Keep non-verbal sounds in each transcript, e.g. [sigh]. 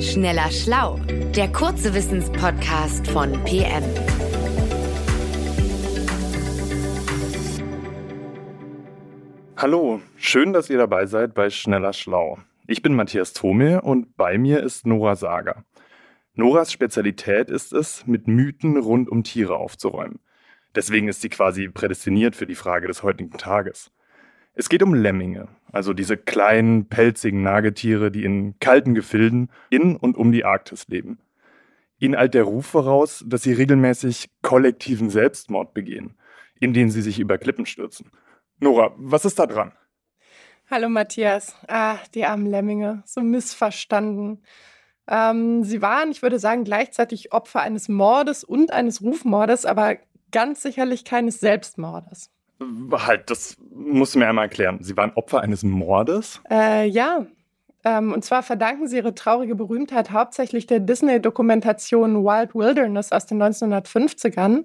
Schneller Schlau, der kurze Wissenspodcast von PM. Hallo, schön, dass ihr dabei seid bei Schneller Schlau. Ich bin Matthias Thome und bei mir ist Nora Sager. Noras Spezialität ist es, mit Mythen rund um Tiere aufzuräumen. Deswegen ist sie quasi prädestiniert für die Frage des heutigen Tages. Es geht um Lemminge, also diese kleinen, pelzigen Nagetiere, die in kalten Gefilden in und um die Arktis leben. Ihnen eilt der Ruf voraus, dass sie regelmäßig kollektiven Selbstmord begehen, indem sie sich über Klippen stürzen. Nora, was ist da dran? Hallo Matthias. Ah, die armen Lemminge, so missverstanden. Ähm, sie waren, ich würde sagen, gleichzeitig Opfer eines Mordes und eines Rufmordes, aber ganz sicherlich keines Selbstmordes. Halt, das musst du mir einmal erklären. Sie waren Opfer eines Mordes? Äh, ja. Ähm, und zwar verdanken sie ihre traurige Berühmtheit hauptsächlich der Disney-Dokumentation Wild Wilderness aus den 1950ern.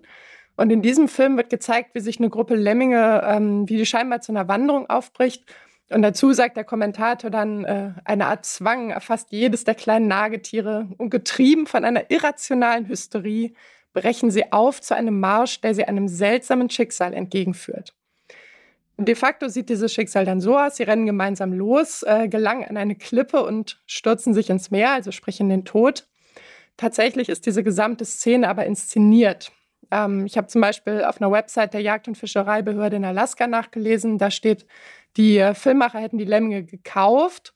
Und in diesem Film wird gezeigt, wie sich eine Gruppe Lemminge, ähm, wie die scheinbar zu einer Wanderung aufbricht. Und dazu sagt der Kommentator dann, äh, eine Art Zwang erfasst jedes der kleinen Nagetiere und getrieben von einer irrationalen Hysterie brechen sie auf zu einem Marsch, der sie einem seltsamen Schicksal entgegenführt. De facto sieht dieses Schicksal dann so aus, sie rennen gemeinsam los, äh, gelangen an eine Klippe und stürzen sich ins Meer, also sprich in den Tod. Tatsächlich ist diese gesamte Szene aber inszeniert. Ähm, ich habe zum Beispiel auf einer Website der Jagd- und Fischereibehörde in Alaska nachgelesen, da steht, die äh, Filmmacher hätten die Lemminge gekauft.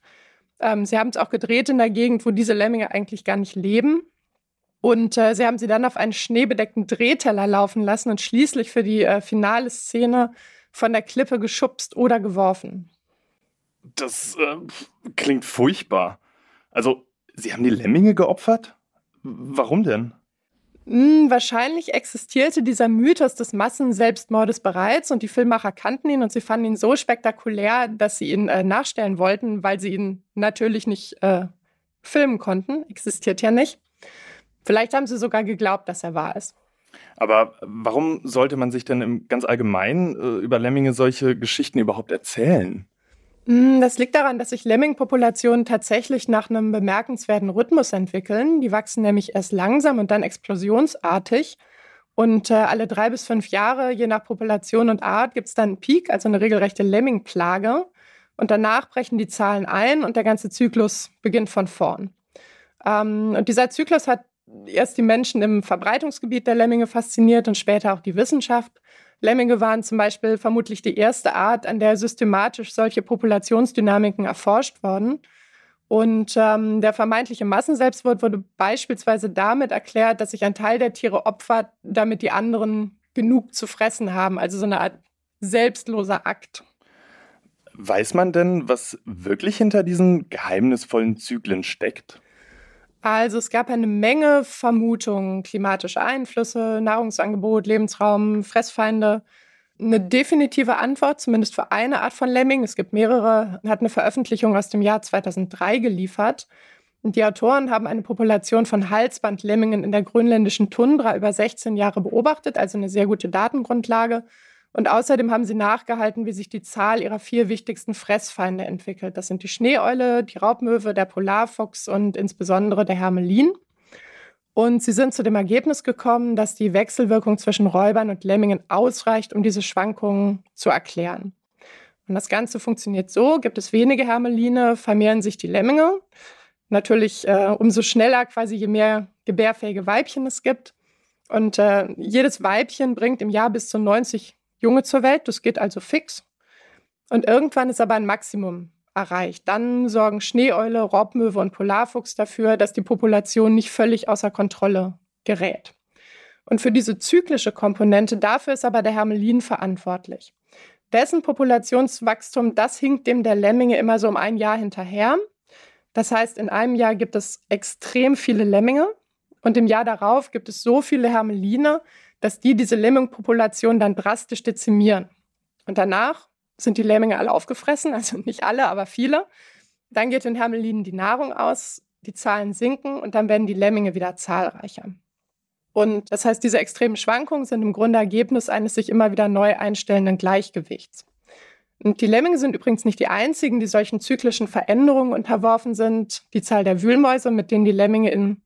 Ähm, sie haben es auch gedreht in der Gegend, wo diese Lemminge eigentlich gar nicht leben. Und äh, sie haben sie dann auf einen schneebedeckten Drehteller laufen lassen und schließlich für die äh, finale Szene von der Klippe geschubst oder geworfen. Das äh, klingt furchtbar. Also, Sie haben die Lemminge geopfert? Warum denn? Hm, wahrscheinlich existierte dieser Mythos des Massenselbstmordes bereits und die Filmmacher kannten ihn und sie fanden ihn so spektakulär, dass sie ihn äh, nachstellen wollten, weil sie ihn natürlich nicht äh, filmen konnten. Existiert ja nicht. Vielleicht haben sie sogar geglaubt, dass er wahr ist. Aber warum sollte man sich denn im ganz allgemein äh, über Lemminge solche Geschichten überhaupt erzählen? Hm, das liegt daran, dass sich Lemmingpopulationen tatsächlich nach einem bemerkenswerten Rhythmus entwickeln. Die wachsen nämlich erst langsam und dann explosionsartig. Und äh, alle drei bis fünf Jahre, je nach Population und Art, gibt es dann einen Peak, also eine regelrechte Lemmingplage. Und danach brechen die Zahlen ein und der ganze Zyklus beginnt von vorn. Ähm, und dieser Zyklus hat erst die Menschen im Verbreitungsgebiet der Lemminge fasziniert und später auch die Wissenschaft. Lemminge waren zum Beispiel vermutlich die erste Art, an der systematisch solche Populationsdynamiken erforscht worden. Und ähm, der vermeintliche Massenselbstmord wurde beispielsweise damit erklärt, dass sich ein Teil der Tiere opfert, damit die anderen genug zu fressen haben. Also so eine Art selbstloser Akt. Weiß man denn, was wirklich hinter diesen geheimnisvollen Zyklen steckt? Also es gab eine Menge Vermutungen, klimatische Einflüsse, Nahrungsangebot, Lebensraum, Fressfeinde. Eine definitive Antwort, zumindest für eine Art von Lemming, es gibt mehrere, hat eine Veröffentlichung aus dem Jahr 2003 geliefert. Die Autoren haben eine Population von Halsbandlemmingen in der grönländischen Tundra über 16 Jahre beobachtet, also eine sehr gute Datengrundlage. Und außerdem haben sie nachgehalten, wie sich die Zahl ihrer vier wichtigsten Fressfeinde entwickelt. Das sind die Schneeeule, die Raubmöwe, der Polarfuchs und insbesondere der Hermelin. Und sie sind zu dem Ergebnis gekommen, dass die Wechselwirkung zwischen Räubern und Lemmingen ausreicht, um diese Schwankungen zu erklären. Und das Ganze funktioniert so, gibt es wenige Hermeline, vermehren sich die Lemminge. Natürlich äh, umso schneller quasi, je mehr gebärfähige Weibchen es gibt. Und äh, jedes Weibchen bringt im Jahr bis zu 90 Junge zur Welt. Das geht also fix. Und irgendwann ist aber ein Maximum erreicht. Dann sorgen Schneeeule, Raubmöwe und Polarfuchs dafür, dass die Population nicht völlig außer Kontrolle gerät. Und für diese zyklische Komponente, dafür ist aber der Hermelin verantwortlich. Dessen Populationswachstum, das hinkt dem der Lemminge immer so um ein Jahr hinterher. Das heißt, in einem Jahr gibt es extrem viele Lemminge und im Jahr darauf gibt es so viele Hermeline, dass die diese Lemmingpopulation dann drastisch dezimieren. Und danach sind die Lemminge alle aufgefressen, also [laughs] nicht alle, aber viele. Dann geht den Hermelinen die Nahrung aus, die Zahlen sinken und dann werden die Lemminge wieder zahlreicher. Und das heißt, diese extremen Schwankungen sind im Grunde Ergebnis eines sich immer wieder neu einstellenden Gleichgewichts. Und die Lemminge sind übrigens nicht die einzigen, die solchen zyklischen Veränderungen unterworfen sind. Die Zahl der Wühlmäuse, mit denen die Lemminge im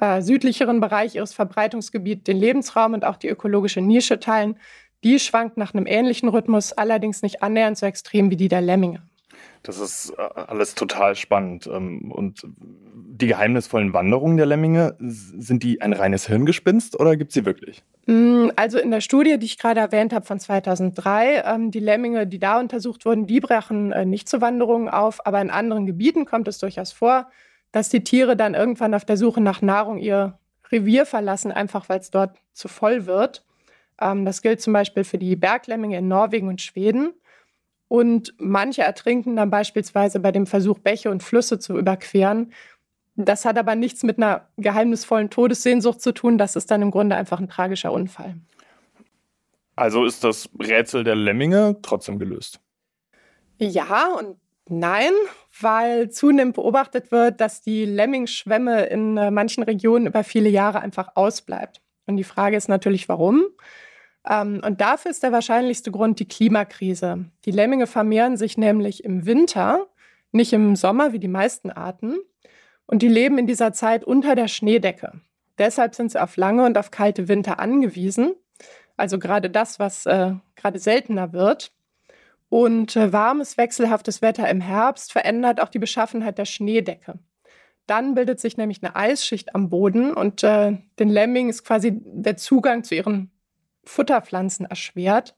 äh, südlicheren Bereich ihres Verbreitungsgebiets den Lebensraum und auch die ökologische Nische teilen, die schwankt nach einem ähnlichen Rhythmus, allerdings nicht annähernd so extrem wie die der Lemminge. Das ist äh, alles total spannend. Ähm, und die geheimnisvollen Wanderungen der Lemminge, sind die ein reines Hirngespinst oder gibt es sie wirklich? Mm, also in der Studie, die ich gerade erwähnt habe von 2003, ähm, die Lemminge, die da untersucht wurden, die brachen äh, nicht zu Wanderungen auf, aber in anderen Gebieten kommt es durchaus vor, dass die Tiere dann irgendwann auf der Suche nach Nahrung ihr Revier verlassen, einfach weil es dort zu voll wird. Ähm, das gilt zum Beispiel für die Berglemminge in Norwegen und Schweden. Und manche ertrinken dann beispielsweise bei dem Versuch, Bäche und Flüsse zu überqueren. Das hat aber nichts mit einer geheimnisvollen Todessehnsucht zu tun. Das ist dann im Grunde einfach ein tragischer Unfall. Also ist das Rätsel der Lemminge trotzdem gelöst? Ja und nein, weil zunehmend beobachtet wird, dass die Lemmingschwemme in äh, manchen Regionen über viele Jahre einfach ausbleibt. Und die Frage ist natürlich, warum? Ähm, und dafür ist der wahrscheinlichste Grund die Klimakrise. Die Lemminge vermehren sich nämlich im Winter, nicht im Sommer wie die meisten Arten. Und die leben in dieser Zeit unter der Schneedecke. Deshalb sind sie auf lange und auf kalte Winter angewiesen. Also gerade das, was äh, gerade seltener wird. Und äh, warmes, wechselhaftes Wetter im Herbst verändert auch die Beschaffenheit der Schneedecke. Dann bildet sich nämlich eine Eisschicht am Boden und äh, den Lemming ist quasi der Zugang zu ihren Futterpflanzen erschwert.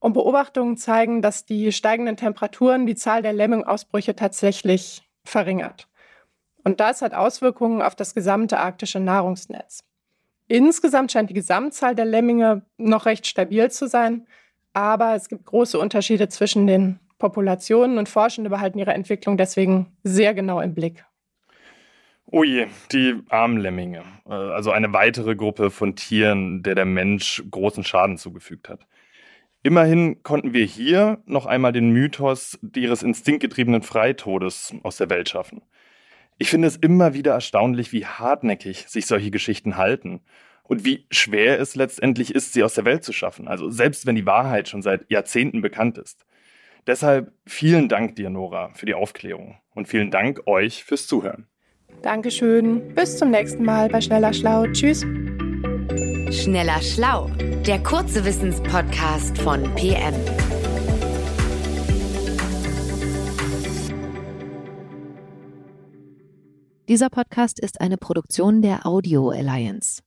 Und Beobachtungen zeigen, dass die steigenden Temperaturen die Zahl der Lemmingausbrüche tatsächlich verringert. Und das hat Auswirkungen auf das gesamte arktische Nahrungsnetz. Insgesamt scheint die Gesamtzahl der Lemminge noch recht stabil zu sein, aber es gibt große Unterschiede zwischen den Populationen und Forschende behalten ihre Entwicklung deswegen sehr genau im Blick. Oh je, die armen Lemminge. Äh, also eine weitere Gruppe von Tieren, der der Mensch großen Schaden zugefügt hat. Immerhin konnten wir hier noch einmal den Mythos ihres instinktgetriebenen Freitodes aus der Welt schaffen. Ich finde es immer wieder erstaunlich, wie hartnäckig sich solche Geschichten halten und wie schwer es letztendlich ist, sie aus der Welt zu schaffen. Also selbst wenn die Wahrheit schon seit Jahrzehnten bekannt ist. Deshalb vielen Dank dir, Nora, für die Aufklärung und vielen Dank euch fürs Zuhören. Dankeschön. Bis zum nächsten Mal bei Schneller Schlau. Tschüss. Schneller Schlau, der kurze Wissenspodcast von PM. Dieser Podcast ist eine Produktion der Audio Alliance.